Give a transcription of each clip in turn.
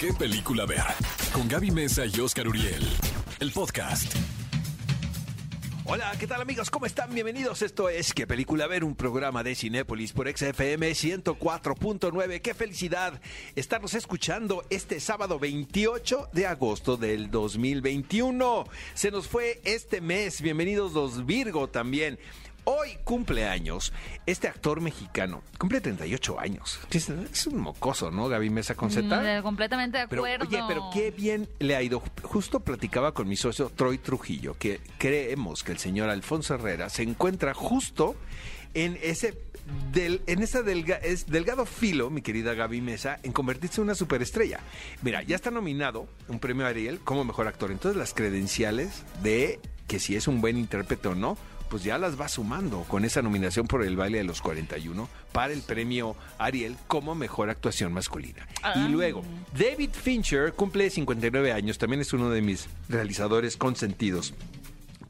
¿Qué película ver? Con Gaby Mesa y Oscar Uriel. El podcast. Hola, ¿qué tal amigos? ¿Cómo están? Bienvenidos. Esto es ¿Qué película ver? Un programa de Cinépolis por XFM 104.9. ¡Qué felicidad estarnos escuchando este sábado 28 de agosto del 2021! Se nos fue este mes. Bienvenidos los Virgo también. Hoy cumpleaños este actor mexicano. Cumple 38 años. Es, un mocoso, ¿no, Gaby Mesa con Z? Mm, completamente de Pero, acuerdo. oye, pero qué bien le ha ido. Justo platicaba con mi socio Troy Trujillo que creemos que el señor Alfonso Herrera se encuentra justo en ese del, en ese delga- es delgado filo, mi querida Gaby Mesa, en convertirse en una superestrella. Mira, ya está nominado un premio Ariel como mejor actor. Entonces las credenciales de que si es un buen intérprete o no, pues ya las va sumando con esa nominación por el baile de los 41 para el premio Ariel como mejor actuación masculina. Y luego, David Fincher cumple 59 años, también es uno de mis realizadores consentidos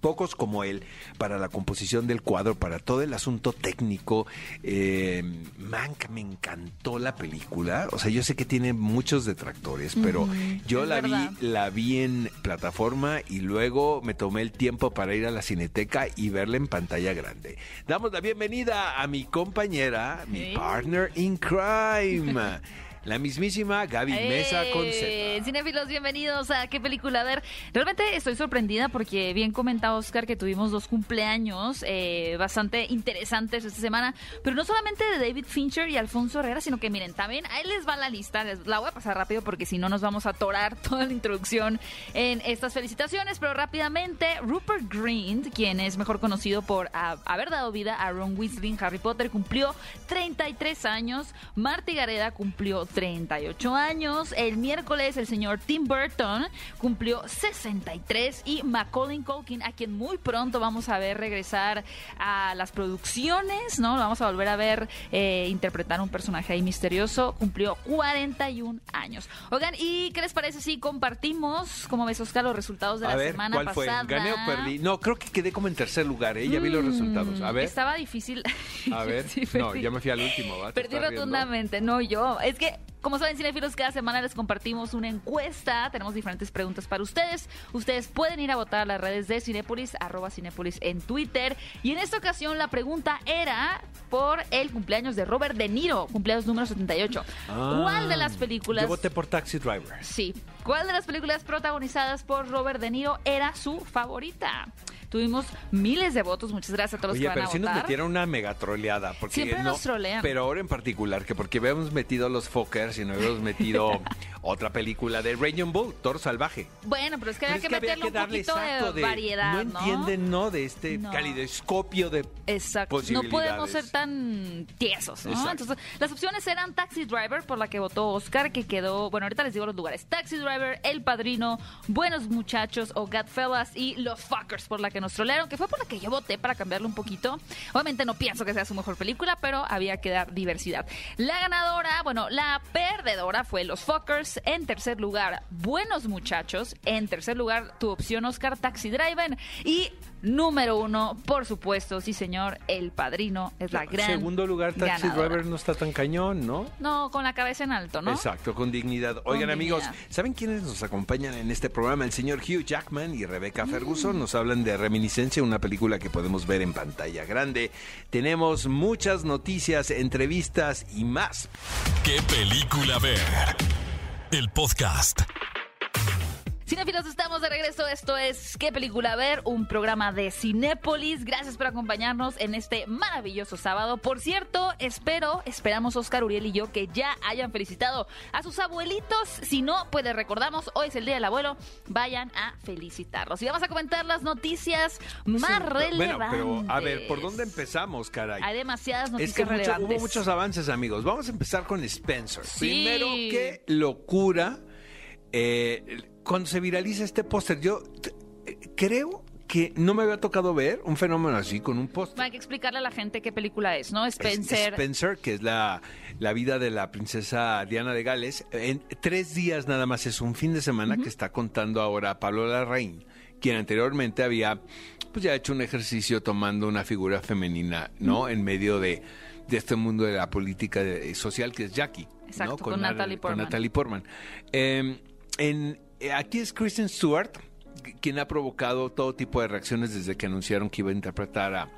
pocos como él para la composición del cuadro, para todo el asunto técnico. Eh, Mank, me encantó la película. O sea, yo sé que tiene muchos detractores, pero yo la verdad. vi, la vi en plataforma y luego me tomé el tiempo para ir a la cineteca y verla en pantalla grande. Damos la bienvenida a mi compañera, mi partner in crime. La mismísima Gaby Mesa con Eh, Z. Cinéfilos, bienvenidos a qué película a ver. Realmente estoy sorprendida porque bien comentaba Oscar que tuvimos dos cumpleaños eh, bastante interesantes esta semana, pero no solamente de David Fincher y Alfonso Herrera, sino que miren, también ahí les va la lista, les, la voy a pasar rápido porque si no nos vamos a atorar toda la introducción en estas felicitaciones, pero rápidamente Rupert Grint, quien es mejor conocido por haber dado vida a Ron Weasley en Harry Potter, cumplió 33 años, Marty Gareda cumplió 38 años, el miércoles el señor Tim Burton cumplió 63 y Macaulay Culkin, a quien muy pronto vamos a ver regresar a las producciones, ¿no? Lo vamos a volver a ver eh, interpretar un personaje ahí misterioso, cumplió 41 años. Oigan, ¿y qué les parece si compartimos, como ves Oscar, los resultados de A la ver, semana ¿cuál pasada? fue? ¿Gané o perdí? No, creo que quedé como en tercer lugar, ¿eh? Ya vi los resultados. A ver. Estaba difícil. A ver. Sí, no, ya me fui al último, ¿va? ¿Te Perdí rotundamente, no yo. Es que, como saben, cinefilos, cada semana les compartimos una encuesta. Tenemos diferentes preguntas para ustedes. Ustedes pueden ir a votar a las redes de Cinépolis, arroba Cinépolis en Twitter. Y en esta ocasión la pregunta era por el cumpleaños de Robert De Niro, cumpleaños número 78. Ah, ¿Cuál de las películas... Yo voté por Taxi Driver. Sí. ¿Cuál de las películas protagonizadas por Robert De Niro era su favorita? Tuvimos miles de votos. Muchas gracias a todos Oye, los que pero van a si nos votar. metieron una mega troleada. Porque Siempre no, nos trolean. Pero ahora en particular, que porque habíamos metido los Y no habíamos metido otra película de Raging Bull, Toro Salvaje. Bueno, pero es que Pero había es que había meterle un poquito de, variedad, No ¿no? entienden, ¿no? De este No. calidoscopio de Exacto. No podemos ser tan tiesos, ¿no? Exacto. Entonces, las opciones eran Taxi Driver, por la que votó Oscar, que quedó... Bueno, ahorita les digo los lugares. Taxi Driver, El Padrino, Buenos Muchachos o Godfellas y Los Fuckers, por la que nos trolearon, que fue por la que yo voté para cambiarlo un poquito. Obviamente no pienso que sea su mejor película, pero había que dar diversidad. La ganadora, bueno, la perdedora fue Los Fuckers. En tercer lugar, Buenos Muchachos. En tercer lugar, tu opción Oscar, Taxi Driver. Y número uno, por supuesto, sí señor, El Padrino es la gran Segundo lugar, Taxi ganadora. Driver no está tan cañón, ¿no? No, con la cabeza en alto, ¿no? Exacto, con dignidad. Oigan, amigos. ¿saben quiénes nos acompañan en este programa? El señor Hugh Jackman y Rebecca Ferguson nos hablan de Reminiscencia, una película que podemos ver en pantalla grande. Tenemos muchas noticias, entrevistas y más. ¿Qué película ver? El podcast. Cinefilos, estamos de regreso. Esto es ¿Qué película ver? Un programa de Cinépolis. Gracias por acompañarnos en este maravilloso sábado. Por cierto, espero, esperamos Oscar Uriel y yo que ya hayan felicitado a sus abuelitos. Si no, pues les recordamos, hoy es el Día del Abuelo. Vayan a felicitarlos. Y vamos a comentar las noticias más relevantes. Bueno, pero a ver, ¿por dónde empezamos, caray? Hay demasiadas Es noticias que mucho- relevantes. hubo muchos avances, amigos. Vamos a empezar con Spencer. Sí. Primero, qué locura. eh, cuando se viraliza este póster, yo eh, creo que no me había tocado ver un fenómeno así con un póster. Hay que explicarle a la gente qué película es, ¿no? Es- Spencer. Spencer, que es la, la vida de la princesa Diana de Gales. En tres días nada más, es un fin de semana que está contando ahora Pablo Larraín, quien anteriormente había pues ya hecho un ejercicio tomando una figura femenina, ¿no? En medio de, de este mundo de la política de- social que es Jackie. Exacto, ¿no? con Natalie con Portman. Natalie Portman. Eh, en, eh, aquí es Kristen Stewart quien ha provocado todo tipo de reacciones desde que anunciaron que iba a interpretar a,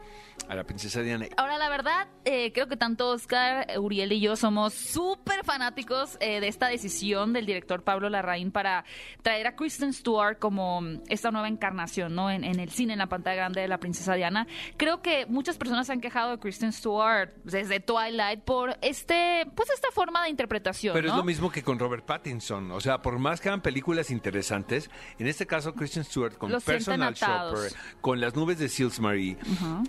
a la princesa Diana. Ahora, la verdad, eh, creo que tanto Oscar, Uriel y yo somos súper fanáticos eh, de esta decisión del director Pablo Larraín para traer a Kristen Stewart como esta nueva encarnación, ¿no? En, en el cine, en la pantalla grande de la princesa Diana. Creo que muchas personas se han quejado de Kristen Stewart desde Twilight por este, pues esta forma de interpretación, Pero ¿no? es lo mismo que con Robert Pattinson. O sea, por más que hagan películas interesantes, en este caso Kristen Stewart con Los Personal. Shopper, con las nubes de Salisbury,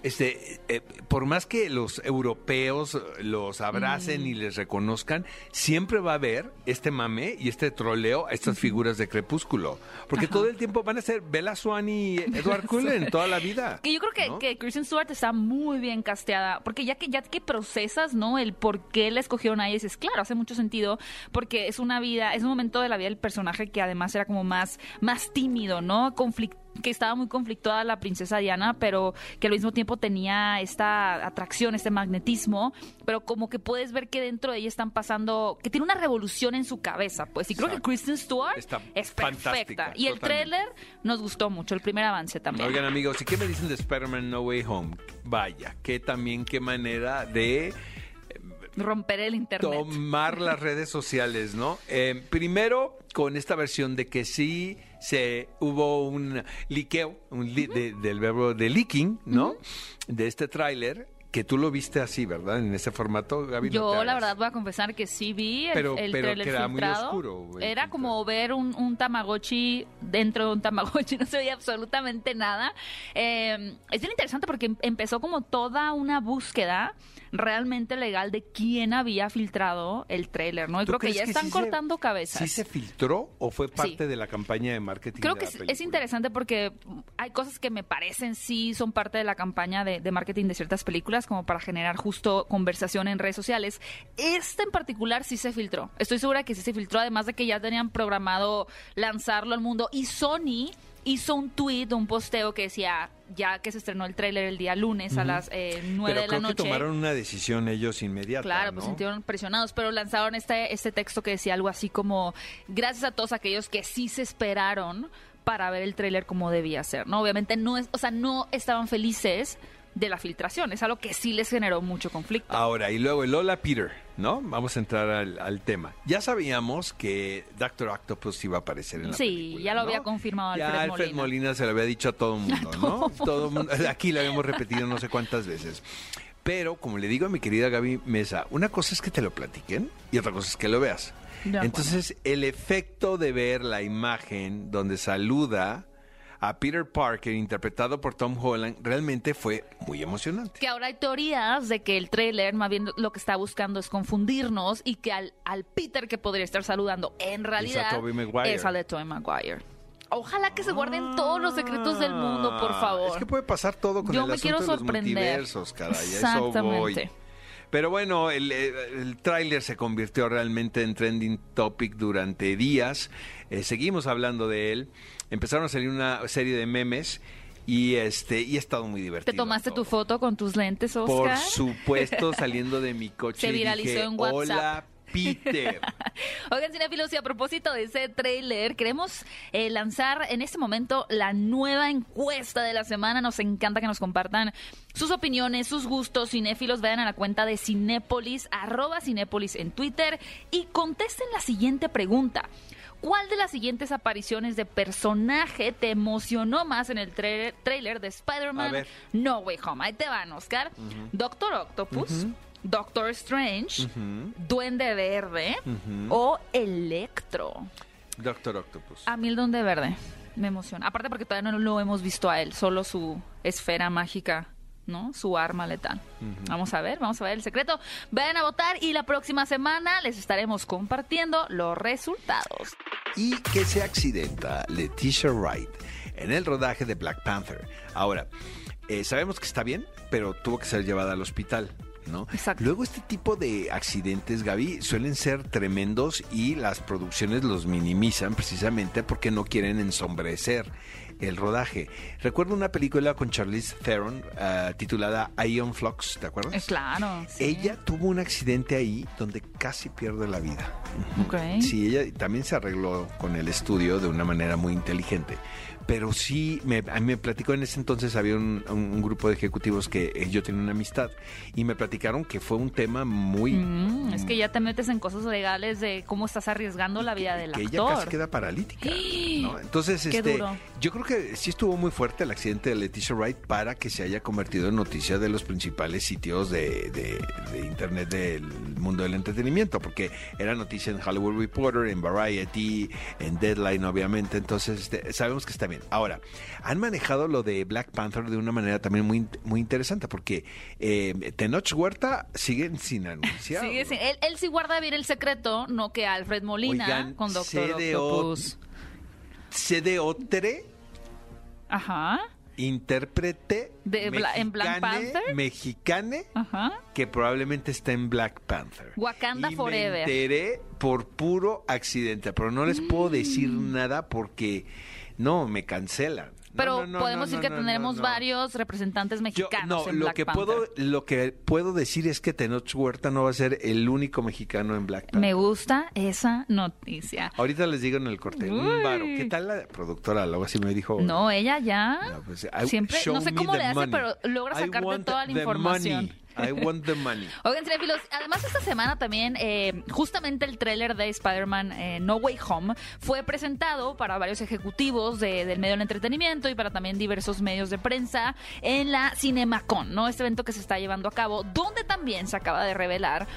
este, eh, por más que los europeos los abracen y les reconozcan, siempre va a haber este mame y este troleo a estas figuras de crepúsculo. Porque todo el tiempo van a ser Bella Swan y Edward Cullen toda la vida. Que yo creo que, ¿no? que Kristen Stewart está muy bien casteada, porque ya que ya que procesas, ¿no? El por qué la escogieron a ella, dices, claro, hace mucho sentido, porque es una vida, es un momento de la vida del personaje que además era como más, más tímido, ¿no? Conflict que estaba muy conflictuada la princesa Diana, pero que al mismo tiempo tenía esta atracción, este magnetismo, pero como que puedes ver que dentro de ella están pasando, que tiene una revolución en su cabeza, pues, y creo que. Kristen Stewart Está es perfecta. Y el tráiler nos gustó mucho, el primer avance también. Oigan amigos, ¿y qué me dicen de Spider-Man No Way Home? Vaya, que también qué manera de Romper el internet. tomar las redes sociales, ¿no? Eh, primero, con esta versión de que sí se hubo un liqueo un li- de- del verbo de leaking, ¿no? De este tráiler, que tú lo viste así, ¿verdad? En ese formato, Gaby. no Yo la verdad voy a confesar que sí vi el, Pero- el pero trailer que era muy filtrado. oscuro, güey, era como ver un, un Tamagotchi dentro de un Tamagotchi, no se veía absolutamente nada. Eh, es bien interesante porque em- empezó como toda una búsqueda realmente legal de quién había filtrado el trailer, ¿no? Y ¿Tú creo que ya están sí se- cortando cabezas. ¿Sí se filtró o fue parte de la campaña de marketing? Creo de que la es, interesante porque hay cosas que me parecen sí son parte de la campaña de, de marketing de ciertas películas como para generar justo conversación en redes sociales. Este en particular sí se filtró. Estoy segura que sí se filtró, además de que ya tenían programado lanzarlo al mundo. Y Sony hizo un tweet, un posteo que decía, ya que se estrenó el tráiler el día lunes a las eh, 9 Pero de la noche. que tomaron una decisión ellos inmediata, Claro, ¿no? pues sintieron presionados, pero lanzaron este, este texto que decía algo así como, gracias a todos aquellos que sí se esperaron para ver el tráiler como debía ser, ¿no? Obviamente no es, o sea, no estaban felices de la filtración, es algo que sí les generó mucho conflicto. Ahora, y luego el Lola Peter, ¿no? Vamos a entrar al, al tema. Ya sabíamos que Doctor Octopus iba a aparecer en la Sí, película, ya lo ¿no? había confirmado Ya Alfred Alfred Molina. Molina se lo había dicho a todo el mundo, A ¿no? todo Todo mundo- Aquí lo habíamos repetido no sé cuántas veces. Pero, como le digo a mi querida Gaby Mesa, una cosa es que te lo platiquen y otra cosa es que lo veas. Entonces, el efecto de ver la imagen donde saluda a Peter Parker, interpretado por Tom Holland, realmente fue muy emocionante. Que ahora hay teorías de que el tráiler más bien lo que está buscando es confundirnos y que al, al Peter que podría estar saludando en realidad Tobey Maguire. es al de Tobey Maguire. Ojalá que se guarden todos los secretos del mundo, por favor. Ah, Es que puede pasar todo con Yo el me asunto quiero de los sorprender. multiversos, caray. a Eso Exactamente. voy. Pero bueno, el, el, el tráiler se convirtió realmente en trending topic durante días. Eh, seguimos hablando de él. Empezaron a salir una serie de memes y este y ha estado muy divertido. ¿Te tomaste todo. tu foto con tus lentes, Por Oscar? supuesto, saliendo de mi coche. Se viralizó dije, en WhatsApp. Hola, Peter. Oigan, cinefilos, y a propósito de ese tráiler, queremos eh, lanzar en este momento la nueva encuesta de la semana. Nos encanta que nos compartan sus opiniones, sus gustos. Cinéfilos, vayan a la cuenta de Cinépolis, arroba Cinépolis en Twitter y contesten la siguiente pregunta. ¿Cuál de las siguientes apariciones de personaje te emocionó más en el tra- tráiler de Spider-Man. No Way Home? Ahí te van, Oscar. Doctor Octopus, Doctor Strange, Duende Verde o Electro. Doctor Octopus. A mí el Duende Verde me emociona. Aparte porque todavía no lo hemos visto a él, solo su esfera mágica. ¿No? Su arma letal. Vamos a ver, vamos a ver el secreto. Vayan a votar y la próxima semana les estaremos compartiendo los resultados. y que se accidenta Leticia Wright en el rodaje de Black Panther. Ahora, eh, sabemos que está bien, pero tuvo que ser llevada al hospital. ¿no? Exacto. Luego este tipo de accidentes, Gaby, suelen ser tremendos y las producciones los minimizan precisamente porque no quieren ensombrecer el rodaje. Recuerdo una película con Charlize Theron ah, titulada Ion Flux, ¿te acuerdas? Eh, claro. sí. Ella tuvo un accidente ahí donde casi pierde la vida. Ok. Sí, ella también se arregló con el estudio de una manera muy inteligente. Pero sí, me, a mí me platicó en ese entonces, había un, un grupo de ejecutivos que eh, yo tenía una amistad y me platicaron que fue un tema muy... Mm, es que ya te metes en cosas legales de cómo estás arriesgando la vida del que actor. ella casi queda paralítica. ¿no? Entonces, este, duro. yo creo que sí estuvo muy fuerte el accidente de Leticia Wright para que se haya convertido en noticia de los principales sitios de, de- de internet del mundo del entretenimiento, porque era noticia en Hollywood Reporter, en Variety, en Deadline, obviamente. Entonces, este, sabemos que está bien. Ahora, han manejado lo de Black Panther de una manera también muy, muy interesante, porque eh, Tenoch Huerta siguen sin anunciar. Sigue sin- él, él sí guarda bien el secreto, no que Alfred Molina Oigan, con Doctor CDO. Octopus. Se de Otre Ajá, intérprete De en Black Panther. mexicane ajá. que probablemente está en Black Panther. Wakanda y Forever. Me enteré por puro accidente, pero no les puedo decir Mm. nada porque no me cancelan. No, Pero no, no, podemos no, decir que no, tendremos no, no. varios representantes Yo- mexicanos no, en lo Black que Panther. puedo lo que puedo decir es que Tenoch Huerta no va a ser el único mexicano en Black Panther. Me gusta esa noticia. Ahorita les digo en el corte, un varo. ¿Qué tal la productora? Algo así me dijo. No, ella ya No, pues, I- siempre, no sé cómo le hace, money. pero logra sacarte toda la información. money. I want the money. Oigan, cinéfilos, además esta semana también, eh, justamente el tráiler de Spider-Man eh, No Way Home fue presentado para varios ejecutivos de- del medio del entretenimiento y para también diversos medios de prensa en la Cinemacon, ¿no? Este evento que se está llevando a cabo, donde también se acaba de revelar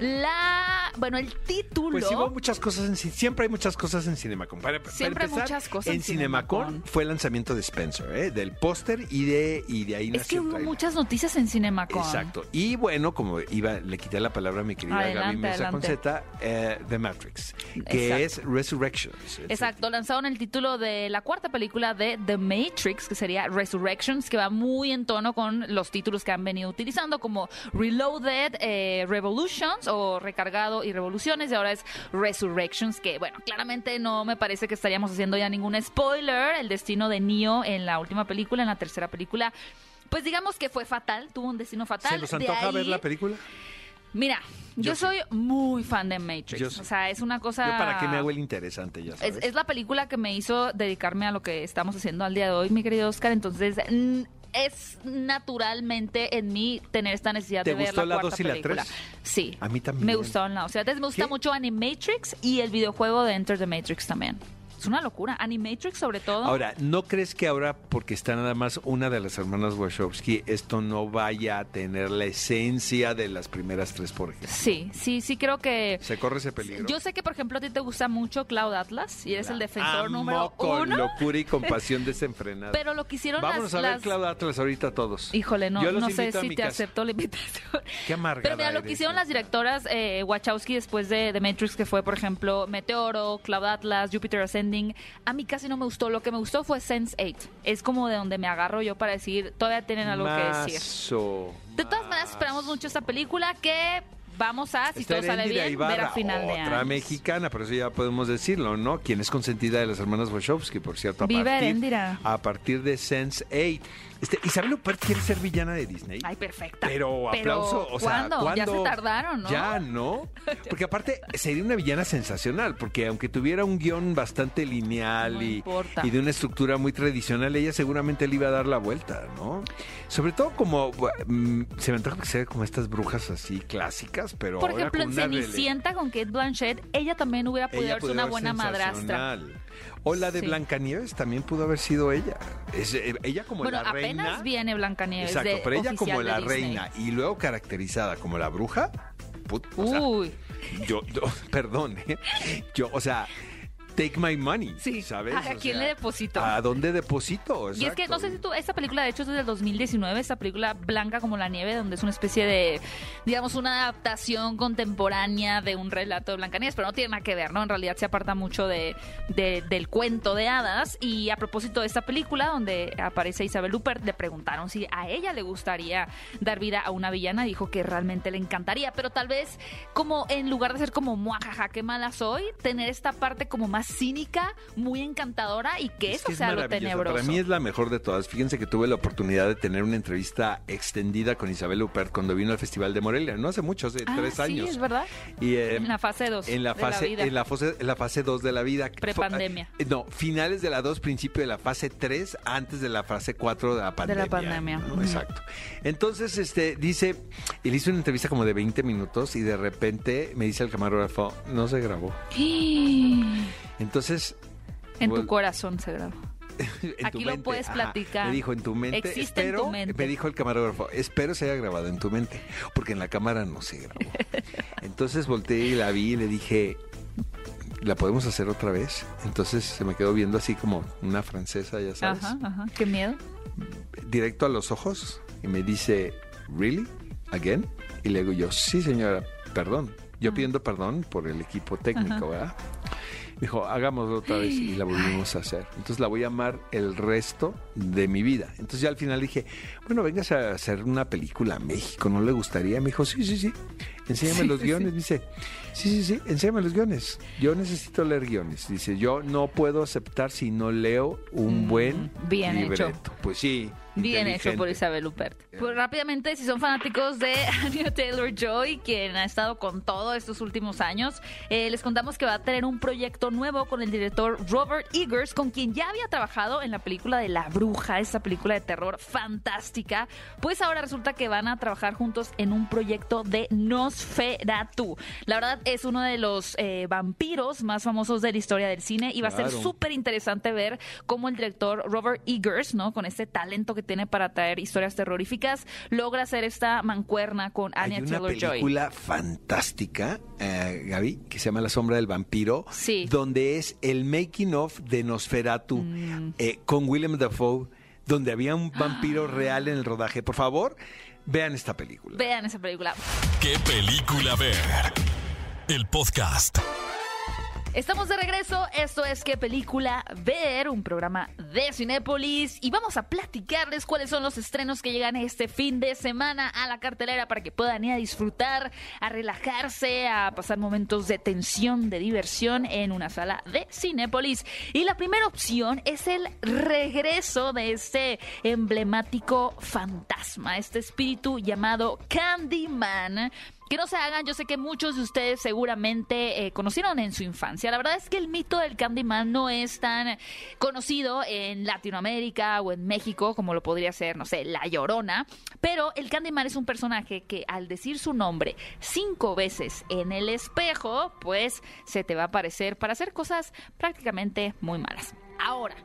la, bueno, el título. Pues sí, hubo muchas cosas en siempre hay muchas cosas en Cinemacon. Para, para Siempre hay muchas cosas en Cinemacon, Cinemacon. fue el lanzamiento de Spencer, ¿eh? del póster y de y de ahí es que nació hubo muchas noticias en Cinemacon. Exacto. Y bueno, como iba, le quité la palabra a mi querida Gaby Adelante, Mesa con adelante. Z, eh, The Matrix, que Exacto. es Resurrections. Exacto, lanzaron el título de la cuarta película de The Matrix, que sería Resurrections, que va muy en tono con los títulos que han venido utilizando, como Reloaded, eh, Revolutions o Recargado y Revoluciones, y ahora es Resurrections, que bueno, claramente no me parece que estaríamos haciendo ya ningún spoiler. El destino de Neo en la última película, en la tercera película. Pues digamos que fue fatal, tuvo un destino fatal. ¿Se De antoja ahí- ver la película? Mira, yo, Yo sí. soy muy fan de Matrix. Yo. O sea, es una cosa. Yo para qué me hago el interesante, ya Es, sabes. es la película que me hizo dedicarme a lo que estamos haciendo al día de hoy, mi querido Oscar. Entonces, es naturalmente en mí tener esta necesidad ¿Te de ver la la cuarta dos y la película. tres? Sí. A mí también. Me gustaron las. O sea, me gusta ¿Qué? mucho Animatrix y el videojuego de Enter the Matrix también. Es una locura. Animatrix, sobre todo. Ahora, ¿no crees que ahora, porque está nada más una de las hermanas Wachowski, esto no vaya a tener la esencia de las primeras tres, por ejemplo? Sí, sí, sí, creo que. ¿Se corre ese peligro? Yo sé que, por ejemplo, a ti te gusta mucho Cloud Atlas y eres el defensor Amo número con uno. locura y compasión desenfrenada. Pero lo que hicieron las, a ver las- Cloud Atlas ahorita todos. Híjole, no, no sé si te casa. acepto la invitación. Qué amargada Pero mira, lo que hicieron las directoras eh, Wachowski después de, de Matrix, que fue, por ejemplo, Meteoro, Cloud Atlas, Jupiter Ascending, a mí casi no me gustó. Lo que me gustó fue Sense8. Es como de donde me agarro yo para decir, todavía tienen algo que decir. De todas maneras, esperamos mucho esta película que vamos a, si todo sale bien, Ibarra, ver a final de otra año. mexicana, pero eso ya podemos decirlo, ¿no? Quien es consentida de las hermanas Wachowski, por cierto, a partir, a partir de Sense8. Este, Isabel Huppert quiere ser villana de Disney. Ay, perfecta. Pero aplauso, o sea, ¿cuándo? Ya se tardaron, ¿no? Ya, ¿no? Porque aparte sería una villana sensacional, porque aunque tuviera un guion bastante lineal No y, de una estructura muy tradicional, ella seguramente le iba a dar la vuelta, ¿no? Sobre todo como, mm, se me antoja que sea como estas brujas así clásicas, pero Por ejemplo, en Cenicienta con Kate Blanchett, ella también hubiera podido ser una buena madrastra. O la de Sí. Blancanieves también pudo haber sido ella. Es, eh, ella como Bueno, la apenas reina. viene Blancanieves. Exacto, de pero ella como la reina y luego caracterizada como la bruja. put- o sea, Uy, yo, yo- perdón, ¿eh? yo, o sea, take my money, sí. ¿sabes? ¿A O quién sea, le deposito? ¿A dónde deposito? Y es que no sé si tú, esta película de hecho es del 2019, esta película Blanca como la nieve, donde es una especie de, digamos, una adaptación contemporánea de un relato de Blancanieves, pero no tiene nada que ver, ¿no? En realidad se aparta mucho de, de- del cuento de hadas. Y a propósito de esta película, donde aparece Isabel Huppert, le preguntaron si a ella le gustaría dar vida a una villana, dijo que realmente le encantaría, pero tal vez como en lugar de ser como muajaja, qué mala soy, tener esta parte como más cínica, muy encantadora y que Es eso que es sea lo tenebroso. Para mí es la mejor de todas. Fíjense que tuve la oportunidad de tener una entrevista extendida con Isabel Huppert cuando vino al Festival de Morelia. No hace mucho, hace Ah, tres sí, años. es verdad. Y, eh, En la fase 2 en la de la fase vida. en la fase en la fase 2 de la vida Prepandemia. Eh, no finales de la 2 principio de la fase 3 antes de la fase 4 de la pandemia pandemia. ¿no? Ujú. exacto entonces este dice él hizo una entrevista como de 20 minutos y de repente me dice el camarógrafo no se grabó entonces En tu corazón se grabó. en tu Aquí lo mente, puedes ajá. platicar. Me dijo en tu mente. Existe en tu mente. Me dijo el camarógrafo, espero se haya grabado en tu mente, porque en la cámara no se grabó. Entonces volteé y la vi y le dije, ¿la podemos hacer otra vez? Entonces se me quedó viendo así como una francesa, ya sabes, Ajá, ajá. Qué miedo. directo a los ojos y me dice, ¿really? ¿Again? Y le digo yo, sí señora, perdón. Yo pidiendo perdón por el equipo técnico, ¿verdad? Dijo, hagámoslo otra vez y la volvimos a hacer. Entonces la voy a amar el resto de mi vida. Entonces ya al final dije, bueno, vengas a hacer una película a México, ¿no le gustaría? Me dijo, sí, sí, sí, enséñame Sí, los sí, guiones. Dice, sí, sí, sí, enséñame los guiones. Yo necesito leer guiones. Dice, yo no puedo aceptar si no leo un Mm, buen bien hecho. libreto. Pues sí. Bien hecho por. Isabel Huppert. Pues rápidamente, si son fanáticos de Anya Taylor-Joy, quien ha estado con todo estos últimos años, eh, les contamos que va a tener un proyecto nuevo con el director Robert Eggers, con quien ya había trabajado en la película de La Bruja, esta película de terror fantástica. Pues ahora resulta que van a trabajar juntos en un proyecto de Nosferatu. La verdad es uno de los eh, vampiros más famosos de la historia del cine y va a ser súper interesante ver cómo el director Robert Eggers, ¿no? Con este talento que tiene para traer historias terroríficas, logra hacer esta mancuerna con Hay Anya una Taylor-Joy. película fantástica, eh, Gaby, que se llama La sombra del vampiro, Sí. donde es el making of de Nosferatu Mm. eh, con Willem Dafoe, donde había un vampiro Ah. real en el rodaje. Por favor, vean esta película. Vean esa película. ¿Qué película ver? El podcast. Estamos de regreso, esto es ¿Qué película ver? Un programa de Cinépolis y vamos a platicarles cuáles son los estrenos que llegan este fin de semana a la cartelera para que puedan ir a disfrutar, a relajarse, a pasar momentos de tensión, de diversión en una sala de Cinépolis. Y la primera opción es el regreso de este emblemático fantasma, este espíritu llamado Candyman. Que no se hagan, yo sé que muchos de ustedes seguramente eh, conocieron en su infancia. La verdad es que el mito del Candyman no es tan conocido en Latinoamérica o en México como lo podría ser, no sé, La Llorona. Pero el Candyman es un personaje que al decir su nombre cinco veces en el espejo, pues se te va a aparecer para hacer cosas prácticamente muy malas. Ahora,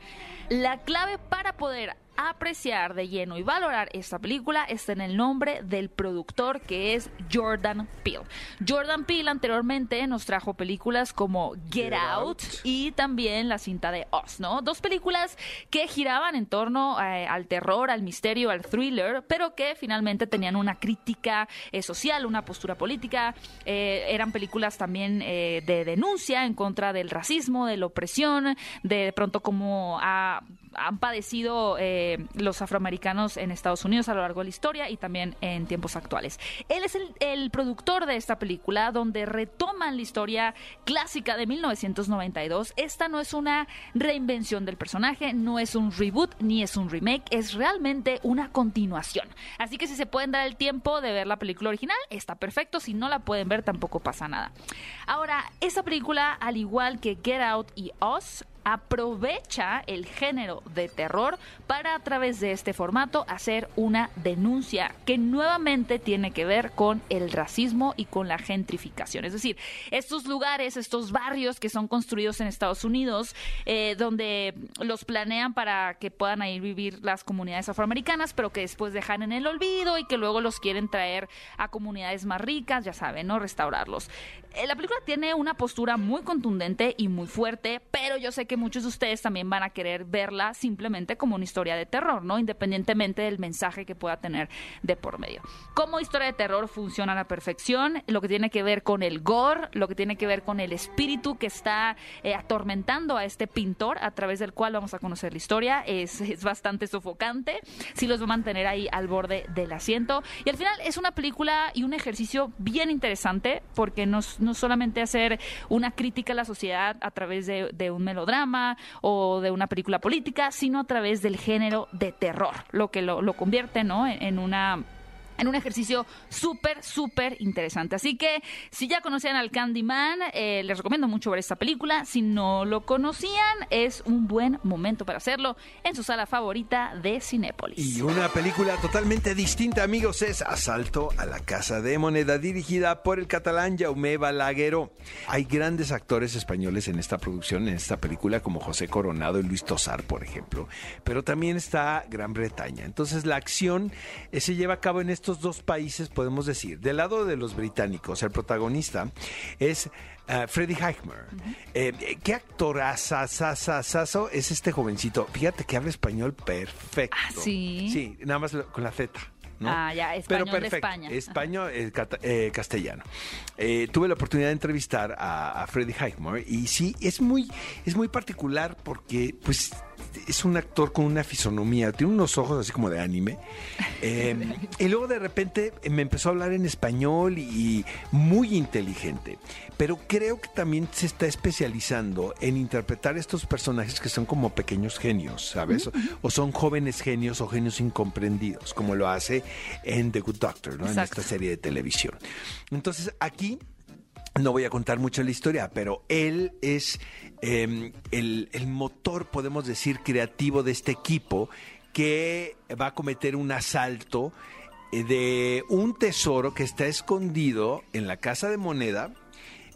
la clave para poder apreciar de lleno y valorar esta película está en el nombre del productor que es Jordan Peele. Jordan Peele anteriormente nos trajo películas como Get, Get Out, Out. y también la cinta de Oz, ¿no? Dos películas que giraban en torno eh, al terror, al misterio, al thriller, pero que finalmente tenían una crítica eh, social, una postura política. Eh, eran películas también de denuncia en contra del racismo, de la opresión, de, de pronto como ha- han padecido eh, los afroamericanos en Estados Unidos a lo largo de la historia y también en tiempos actuales. Él es el, productor de esta película donde retoman la historia clásica de 1992. Esta no es una reinvención del personaje, no es un reboot ni es un remake, es realmente una continuación. Así que si se pueden dar el tiempo de ver la película original, está perfecto. Si no la pueden ver, tampoco pasa nada. Ahora, esta película, al igual que Get Out y Us, aprovecha el género de terror para a través de este formato hacer una denuncia que nuevamente tiene que ver con el racismo y con la gentrificación. Es decir, estos lugares, estos barrios que son construidos en Estados Unidos, eh, donde los planean para que puedan ahí vivir las comunidades afroamericanas, pero que después dejan en el olvido y que luego los quieren traer a comunidades más ricas, ya saben, ¿no? Restaurarlos. Eh, La película tiene una postura muy contundente y muy fuerte, pero yo sé que que muchos de ustedes también van a querer verla simplemente como una historia de terror, ¿no? Independientemente del mensaje que pueda tener de por medio. Como historia de terror funciona a la perfección, lo que tiene que ver con el gore, lo que tiene que ver con el espíritu que está eh, atormentando a este pintor a través del cual vamos a conocer la historia, es, es bastante sofocante, sí los va a mantener ahí al borde del asiento y al final es una película y un ejercicio bien interesante porque no, no solamente hacer una crítica a la sociedad a través de, de un melodrama o de una película política, sino a través del género de terror, lo que lo, lo convierte ¿no? en, en una en un ejercicio súper, súper interesante. Así que si ya conocían al Candyman, eh, les recomiendo mucho ver esta película. Si no lo conocían, es un buen momento para hacerlo en su sala favorita de Cinépolis. Y una película totalmente distinta, amigos, es Asalto a la Casa de Moneda, dirigida por el catalán Jaume Balagueró. Hay grandes actores españoles en esta producción, en esta película, como José Coronado y Luis Tosar, por ejemplo. Pero también está Gran Bretaña. Entonces la acción eh, se lleva a cabo en estos dos países, podemos decir. Del lado de los británicos, el protagonista es uh, Freddie Highmore. eh, ¿Qué actorazazazazo es este jovencito? Fíjate que habla español perfecto. Ah, ¿sí? Sí, nada más lo- con la Z. ¿no? Ah, ya, español Pero de perfecto, España. Español, eh, eh, castellano. Tuve la oportunidad de entrevistar a, a Freddie Highmore y sí, es muy, es muy particular porque, pues, es un actor con una fisonomía, tiene unos ojos así como de anime. Eh, y luego de repente me empezó a hablar en español y muy inteligente. Pero creo que también se está especializando en interpretar estos personajes que son como pequeños genios, ¿sabes? O son jóvenes genios o genios incomprendidos, como lo hace en The Good Doctor, ¿no? En esta serie de televisión. Entonces, aquí no voy a contar mucho la historia, pero él es el, el motor, podemos decir, creativo de este equipo que va a cometer un asalto eh, de un tesoro que está escondido en la casa de moneda,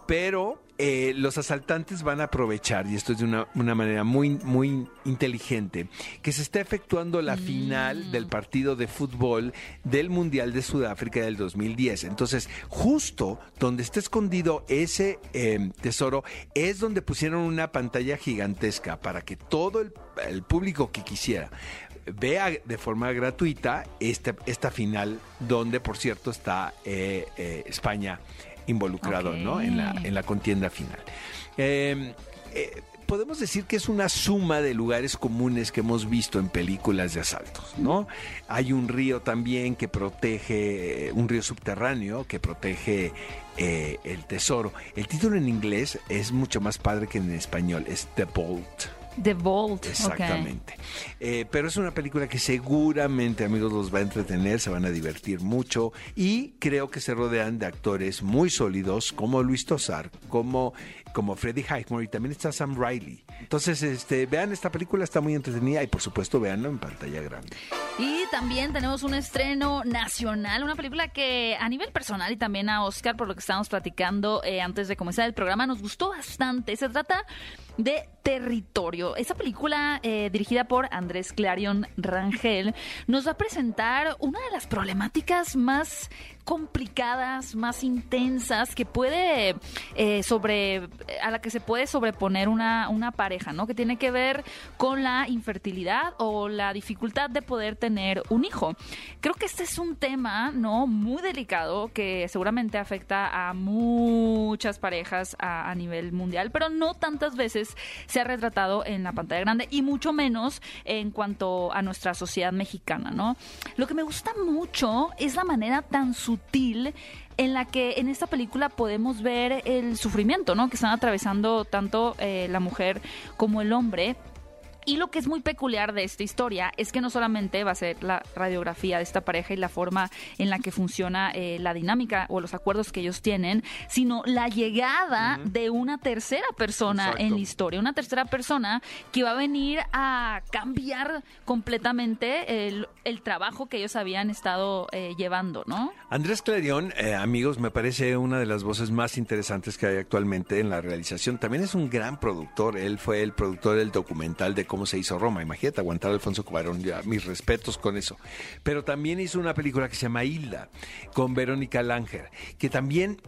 pero eh, los asaltantes van a aprovechar, y esto es de una, una manera muy, muy inteligente, que se está efectuando la final del partido de fútbol del Mundial de Sudáfrica del 2010. Entonces, justo donde está escondido ese eh, tesoro es donde pusieron una pantalla gigantesca para que todo el, el público que quisiera vea de forma gratuita esta, esta final, donde por cierto está eh, eh, España involucrado. ¿no? en, la, en la contienda final. Eh, eh, podemos decir que es una suma de lugares comunes que hemos visto en películas de asaltos, ¿no? Hay un río también que protege, un río subterráneo que protege eh, el tesoro. El título en inglés es mucho más padre que en español, es The Vault. The Vault. Exactamente. Eh, pero es una película que seguramente, amigos, los va a entretener, se van a divertir mucho y creo que se rodean de actores muy sólidos como Luis Tosar, como, como Freddie Highmore y también está Sam Riley. Entonces, este, vean esta película, está muy entretenida y por supuesto veanlo en pantalla grande. Y también tenemos un estreno nacional, una película que a nivel personal y también a Oscar, por lo que estábamos platicando eh, antes de comenzar el programa, nos gustó bastante. Se trata de Territorio. Esa película eh, dirigida por Andrés Clarion Rangel nos va a presentar una de las problemáticas más complicadas, más intensas que puede eh, sobre a la que se puede sobreponer una, una ¿no? Que tiene que ver con la infertilidad o la dificultad de poder tener un hijo. Creo que este es un tema, ¿no? Muy delicado que seguramente afecta a muchas parejas a, a nivel mundial, pero no tantas veces se ha retratado en la pantalla grande y mucho menos en cuanto a nuestra sociedad mexicana, ¿no? Lo que me gusta mucho es la manera tan sutil en la que en esta película podemos ver el sufrimiento, ¿no? Que están atravesando tanto eh, la mujer como el hombre. Y lo que es muy peculiar de esta historia es que no solamente va a ser la radiografía de esta pareja y la forma en la que funciona eh, la dinámica o los acuerdos que ellos tienen, sino la llegada de una tercera persona Exacto. en la historia, una tercera persona que va a venir a cambiar completamente el, el trabajo que ellos habían estado eh, llevando, ¿no? Andrés Clarion, eh, amigos, me parece una de las voces más interesantes que hay actualmente en la realización. También es un gran productor. Él fue el productor del documental de cómo se hizo Roma. Imagínate aguantar a Alfonso Cuarón, ya mis respetos con eso. Pero también hizo una película que se llama Hilda, con Verónica Langer, que también,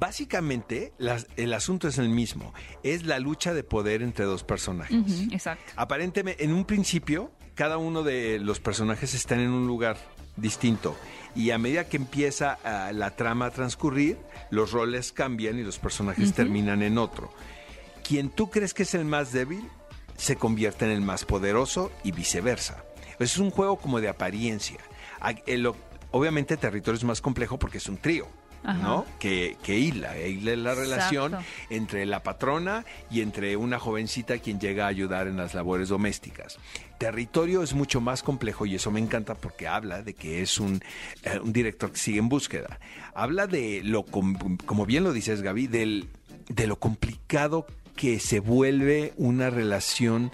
básicamente, las- el asunto es el mismo. Es la lucha de poder entre dos personajes. Exacto. Aparentemente, en un principio, cada uno de los personajes están en un lugar distinto. Y a medida que empieza ah, la trama a transcurrir, los roles cambian y los personajes terminan en otro. Quien tú crees que es el más débil, se convierte en el más poderoso y viceversa. Es un juego como de apariencia. El o- obviamente territorio es más complejo porque es un trío. ¿no? Que, que Isla. Isla es la relación Exacto. entre la patrona y entre una jovencita quien llega a ayudar en las labores domésticas. Territorio es mucho más complejo y eso me encanta porque habla de que es un, eh, un director que sigue en búsqueda. Habla de lo, com- como bien lo dices Gaby, del, de lo complicado que se vuelve una relación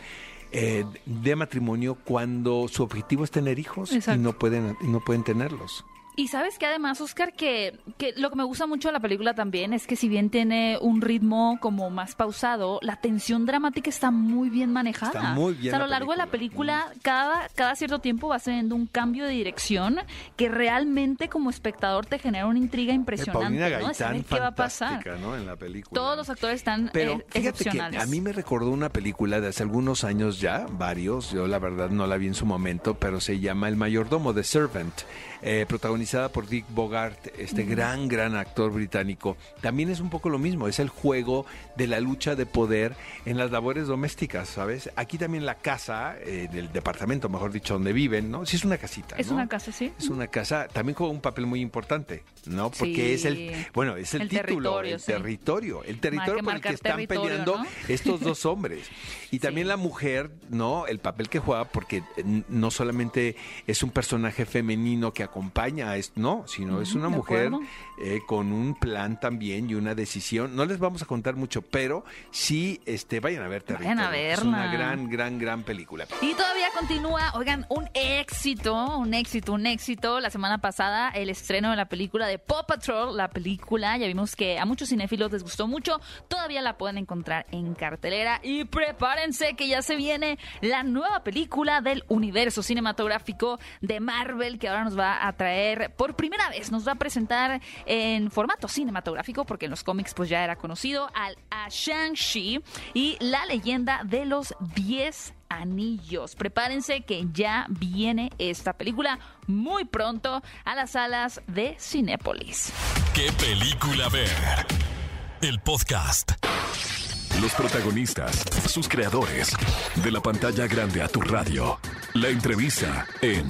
eh, de matrimonio cuando su objetivo es tener hijos y no pueden, y no pueden tenerlos. Y sabes que además, Oscar, que, que lo que me gusta mucho de la película también es que si bien tiene un ritmo como más pausado, la tensión dramática está muy bien manejada. Está muy bien O sea, a lo largo de la película, cada, cada cierto tiempo vas teniendo un cambio de dirección que realmente como espectador te genera una intriga Eh, impresionante. Paulina Gaitán, qué va a pasar. fantástica, ¿no? En la película. Todos los actores están Pero eh, fíjate que a mí me recordó una película de hace algunos años ya, varios, yo la verdad no la vi en su momento, pero se llama El mayordomo, The Servant, eh, protagonizada por Dick Bogart, este gran, gran actor británico. También es un poco lo mismo, es el juego de la lucha de poder en las labores domésticas, ¿sabes? Aquí también la casa, eh, del departamento, mejor dicho, donde viven, ¿no? Sí es una casita, Es ¿no? una casa, sí. Es una casa, también con un papel muy importante, ¿no? Porque Sí. es el, bueno, es el, El título, territorio, el sí. territorio, el territorio por el que están peleando ¿no? estos dos hombres. Y también Sí. la mujer, ¿no? El papel que juega, porque eh, no solamente es un personaje femenino que acompaña a esto, no, sino es una mujer eh, con un plan también y una decisión. No les vamos a contar mucho, pero sí, este, vayan a ver Vayan a Territorio. Es una verla. gran, gran, gran película. Y todavía continúa, oigan, un éxito, un éxito, un éxito. La semana pasada el estreno de la película de Paw Patrol, la película, ya vimos que a muchos cinéfilos les gustó mucho, todavía la pueden encontrar en cartelera y prepárense que ya se viene la nueva película del universo cinematográfico de Marvel que ahora nos va a traer por primera vez, nos va a presentar en formato cinematográfico porque en los cómics pues ya era conocido al a Shang-Chi y la leyenda de los 10 anillos. Prepárense que ya viene esta película muy pronto a las salas de Cinépolis. ¿Qué película ver? El podcast. Los protagonistas, sus creadores. De la pantalla grande a tu radio. La entrevista en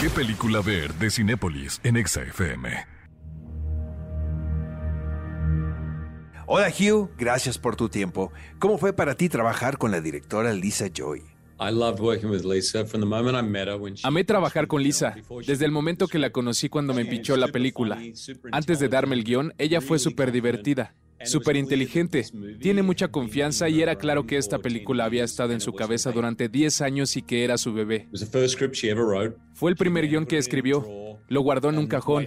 ¿Qué película ver? de Cinépolis en Exa FM. Hola Hugh, gracias por tu tiempo. ¿Cómo fue para ti trabajar con la directora Lisa Joy? Amé trabajar con Lisa, desde el momento que la conocí cuando me pichó la película. Antes de darme el guion, ella fue súper divertida, súper inteligente, tiene mucha confianza y era claro que esta película había estado en su cabeza durante 10 años y que era su bebé. Fue el primer guion que escribió, lo guardó en un cajón,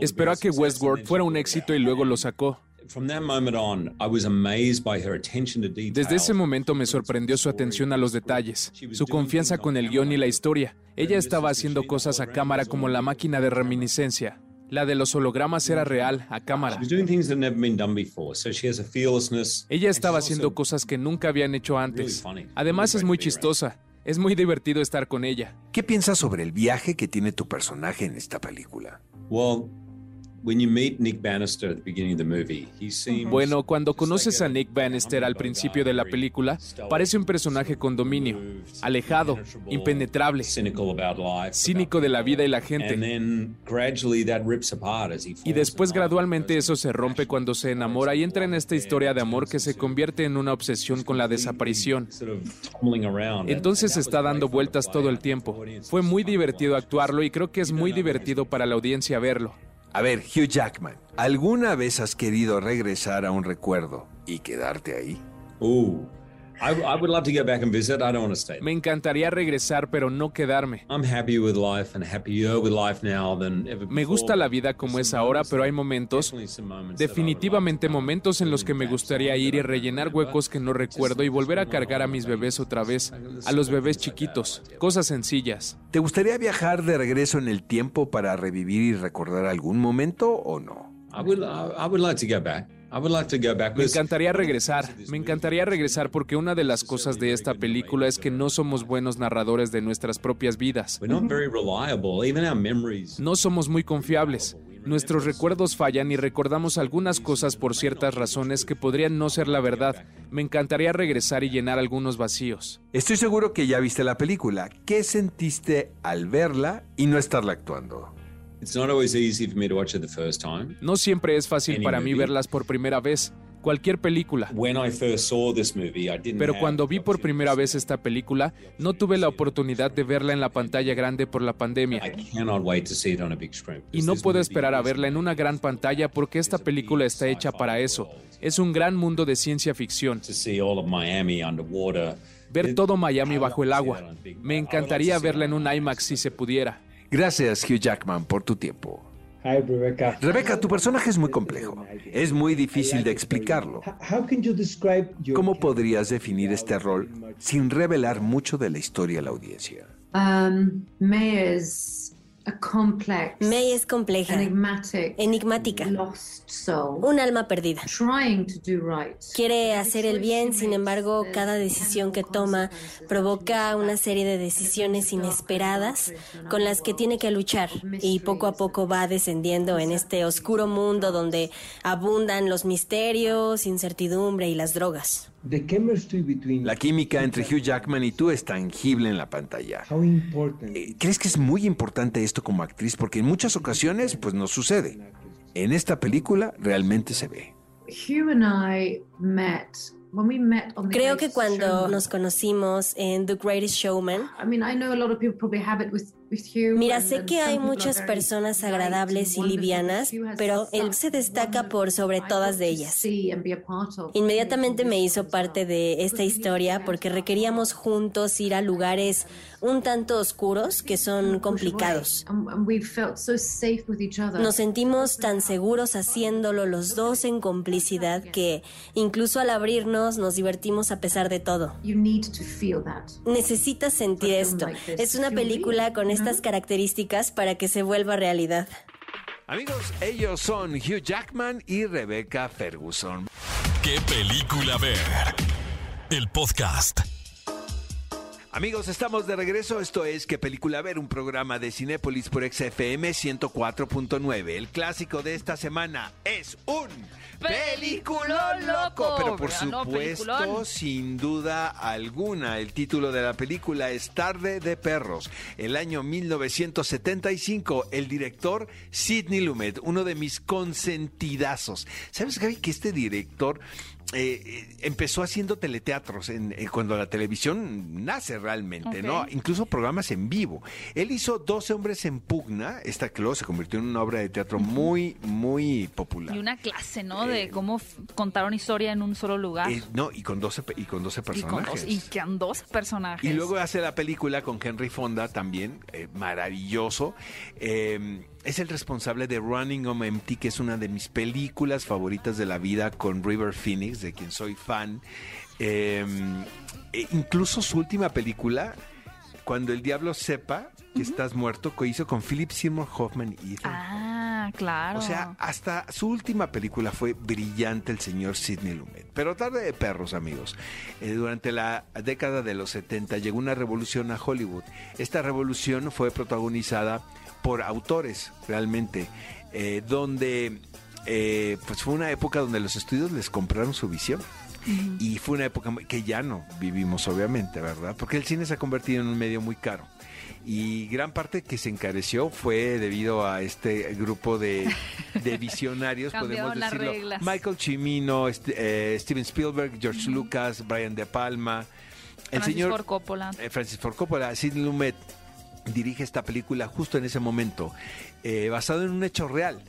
esperó a que Westworld fuera un éxito y luego lo sacó. From that moment on, I was amazed by her attention to detail. Desde ese momento me sorprendió su atención a los detalles, su confianza con el guion y la historia. Ella estaba haciendo cosas a cámara como la máquina de reminiscencia. La de los hologramas era real, a cámara. She was doing things that had never been done before, so she has a fearlessness. Ella estaba haciendo cosas que nunca habían hecho antes. Además es muy chistosa. Es muy divertido estar con ella. ¿Qué piensas sobre el viaje que tiene tu personaje en esta película? Well, Bueno, cuando conoces a Nick Bannister al principio de la película, parece un personaje con dominio, alejado, impenetrable, cínico de la vida y la gente. Y después gradualmente eso se rompe cuando se enamora y entra en esta historia de amor que se convierte en una obsesión con la desaparición. Entonces está dando vueltas todo el tiempo. Fue muy divertido actuarlo y creo que es muy divertido para la audiencia verlo. A ver, Hugh Jackman, ¿alguna vez has querido regresar a un recuerdo y quedarte ahí? Ooh, Me encantaría regresar, pero no quedarme. Me gusta la vida como es ahora, pero hay momentos, definitivamente momentos en los que me gustaría ir y rellenar huecos que no recuerdo y volver a cargar a mis bebés otra vez, a los bebés chiquitos, cosas sencillas. ¿Te gustaría viajar de regreso en el tiempo para revivir y recordar algún momento o no? Me encantaría regresar, me encantaría regresar porque una de las cosas de esta película es que no somos buenos narradores de nuestras propias vidas. No somos muy confiables. Nuestros recuerdos fallan y recordamos algunas cosas por ciertas razones que podrían no ser la verdad. Me encantaría regresar y llenar algunos vacíos. Estoy seguro que ya viste la película. ¿Qué sentiste al verla y no estarla actuando? No siempre es fácil para mí verlas por primera vez. Cualquier película. Pero cuando vi por primera vez esta película, no tuve la oportunidad de verla en la pantalla grande por la pandemia. Y no puedo esperar a verla en una gran pantalla porque esta película está hecha para eso. Es un gran mundo de ciencia ficción. Ver todo Miami bajo el agua. Me encantaría verla en un IMAX si se pudiera. Gracias, Hugh Jackman, por tu tiempo. Rebeca, tu personaje es muy complejo. Es muy difícil de explicarlo. ¿Cómo podrías definir este rol sin revelar mucho de la historia a la audiencia? Um, May es compleja, enigmática, un alma perdida. Quiere hacer el bien, sin embargo, cada decisión que toma provoca una serie de decisiones inesperadas con las que tiene que luchar y poco a poco va descendiendo en este oscuro mundo donde abundan los misterios, incertidumbre y las drogas. La química entre Hugh Jackman y tú es tangible en la pantalla. Eh, ¿Crees que es muy importante esto como actriz? Porque en muchas ocasiones pues no sucede. En esta película realmente se ve. Hugh Creo que cuando nos conocimos en The Greatest Showman, Mira, sé que hay muchas personas agradables y livianas, pero él se destaca por sobre todas de ellas. Inmediatamente me hizo parte de esta historia porque requeríamos juntos ir a lugares un tanto oscuros que son complicados. Nos sentimos tan seguros haciéndolo los dos en complicidad que incluso al abrirnos nos divertimos a pesar de todo. Necesitas sentir esto. Es una película con estas características para que se vuelva realidad. Amigos, ellos son Hugh Jackman y Rebecca Ferguson. ¿Qué película ver? El podcast. Amigos, estamos de regreso. Esto es ¿Qué película ver? Un programa de Cinépolis por XFM 104.9. El clásico de esta semana es un Peliculón loco. Pero por supuesto, sin duda alguna, el título de la película es Tarde de Perros. El año 1975, el director Sidney Lumet, uno de mis consentidazos. ¿Sabes, Gaby, que este director eh, eh, empezó haciendo teleteatros en, eh, cuando la televisión nace realmente, ¿no? Incluso programas en vivo. Él hizo 12 hombres en pugna, esta que luego se convirtió en una obra de teatro muy, muy popular. Y una clase, ¿no? de cómo contar una historia en un solo lugar. no, y con 12, y con 12 personajes. Y, con 12 personajes. Y luego hace la película con Henry Fonda también, maravilloso. Eh, es el responsable de Running on Empty, que es una de mis películas favoritas de la vida con River Phoenix, de quien soy fan. Em, e incluso su última película, Cuando el diablo sepa que estás muerto, que hizo con Philip Seymour Hoffman y Ethan Ah, claro. O sea, hasta su última película fue brillante el señor Sidney Lumet. Pero tarde de perros, amigos. Eh, durante la década de los 70 llegó una revolución a Hollywood. Esta revolución fue protagonizada por autores realmente, eh, donde eh, pues fue una época donde los estudios les compraron su visión. Y fue una época que ya no vivimos, obviamente, ¿verdad? Porque el cine se ha convertido en un medio muy caro. Y gran parte que se encareció fue debido a este grupo de, visionarios, podemos decirlo. Michael Cimino, eh, Steven Spielberg, George Lucas, Brian De Palma, el Francis señor Ford Coppola. Francis Ford Coppola, Sidney Lumet dirige esta película justo en ese momento, eh, basado en un hecho real.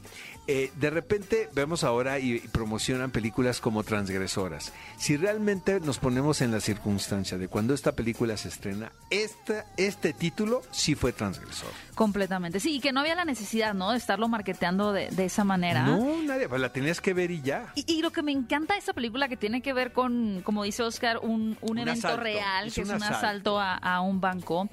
Eh, de repente vemos ahora y, promocionan películas como transgresoras. Si realmente nos ponemos en la circunstancia de cuando esta película se estrena, esta, este título sí fue transgresor. Completamente, sí, y que no había la necesidad, ¿no? De estarlo marketeando de, esa manera. No, nadie, pues la tenías que ver y ya. Y, lo que me encanta de esta película que tiene que ver con, como dice Oscar, un, evento real, que es un asalto, a, un banco,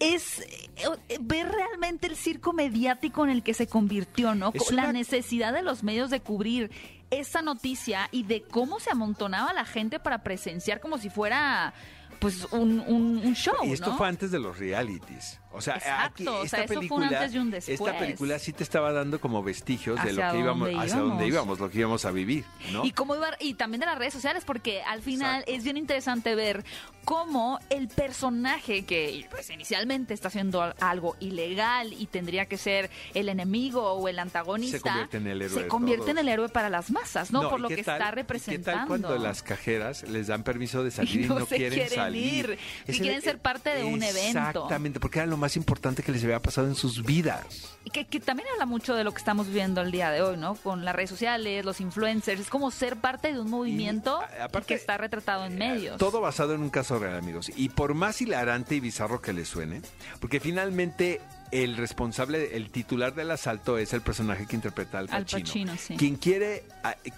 es eh, ver realmente el circo mediático en el que se convirtió, ¿no? la necesidad de los medios de cubrir esa noticia y de cómo se amontonaba la gente para presenciar como si fuera pues un, un, show. Y esto fue antes de los realities. O sea, aquí, esta película, Esta película sí te estaba dando como vestigios de lo que íbamos, hacia dónde íbamos, lo que íbamos a vivir, ¿no? Y cómo iba, y también de las redes sociales, porque al final es bien interesante ver cómo el personaje que pues, inicialmente está haciendo algo ilegal y tendría que ser el enemigo o el antagonista, se convierte en el héroe, se convierte en el héroe para las masas, ¿no? Por lo que está representando. ¿Qué tal cuando las cajeras les dan permiso de salir y no, quieren, salir? Si quieren ser parte de un evento. Exactamente, porque era lo más importante que les había pasado en sus vidas. Y que, también habla mucho de lo que estamos viviendo el día de hoy, ¿no? Con las redes sociales, los influencers, es como ser parte de un movimiento que está retratado en medios. Todo basado en un caso real, amigos. Y por más hilarante y bizarro que les suene, porque finalmente el responsable, el titular del asalto es el personaje que interpreta al Pacino. Al Pacino sí. Quien quiere,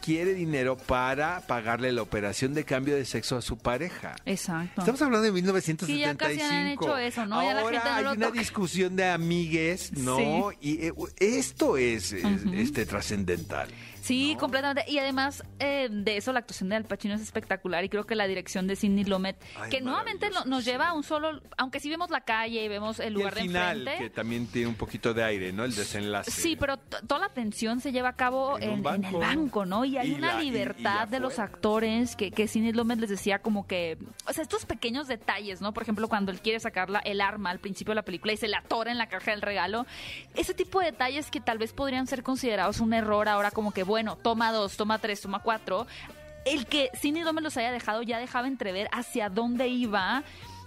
quiere dinero para pagarle la operación de cambio de sexo a su pareja. Exacto. Estamos hablando de 1975. ya casi han hecho eso, ¿no? Ahora hay una discusión de amigues, ¿no? Y eh, esto es, este trascendental. Sí, completamente. Y además eh, de eso, la actuación de Al Pacino es espectacular y creo que la dirección de Sidney Lumet, que nuevamente nos lleva a un solo, aunque sí vemos la calle y vemos el lugar y el final, de que también tiene un poquito de aire, ¿no? El desenlace. Sí, pero toda la tensión se lleva a cabo en, el banco, ¿no? Y hay una libertad de los actores que, que Sidney Lumet les decía como que, o sea, estos pequeños detalles, ¿no? Por ejemplo, cuando él quiere sacar el arma al principio de la película y se la atora en la caja del regalo, ese tipo de detalles que tal vez podrían ser considerados un error ahora como que, bueno, toma dos, toma tres, toma cuatro, el que Cine me los haya dejado ya dejaba entrever hacia dónde iba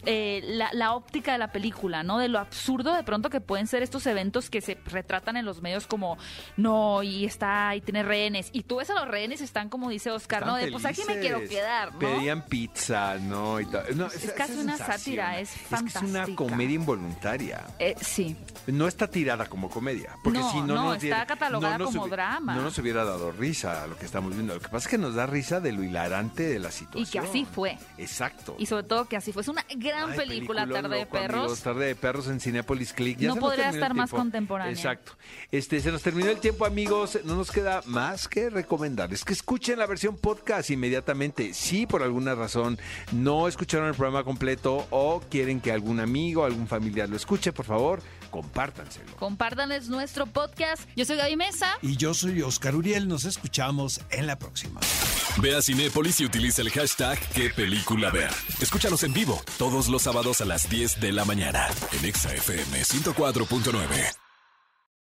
eh, la, óptica de la película, ¿no? De lo absurdo de pronto que pueden ser estos eventos que se retratan en los medios como, no, y está, y tiene rehenes. Y tú ves a los rehenes están como dice Oscar, ¿no? De pues aquí me quiero quedar, ¿no? Pedían pizza, ¿no? es, casi una sátira, es fantástica. Es, una comedia involuntaria. Eh, sí. No está tirada como comedia, porque si no, no está catalogada como drama. No nos hubiera dado risa lo que estamos viendo. Lo que pasa es que nos da risa de lo hilarante de la situación. Y que así fue. Exacto. Y sobre todo que así fue. Es una gran película, Tarde de Perros. Tarde de Perros en Cinepolis Click. no podría estar más contemporánea. Exacto. Este, se nos terminó el tiempo, amigos. No nos queda más que recomendarles que escuchen la versión podcast inmediatamente. Si por alguna razón no escucharon el programa completo o quieren que algún amigo, algún familiar lo escuche, por favor, compártanselo. Compártanles nuestro podcast. Yo soy Gaby Mesa. Y yo soy Oscar Uriel. Nos escuchamos en la próxima. Ve a Cinépolis y utiliza el hashtag qué película ver. Escúchanos en vivo todos los sábados a las 10 de la mañana en ExaFM 104.9.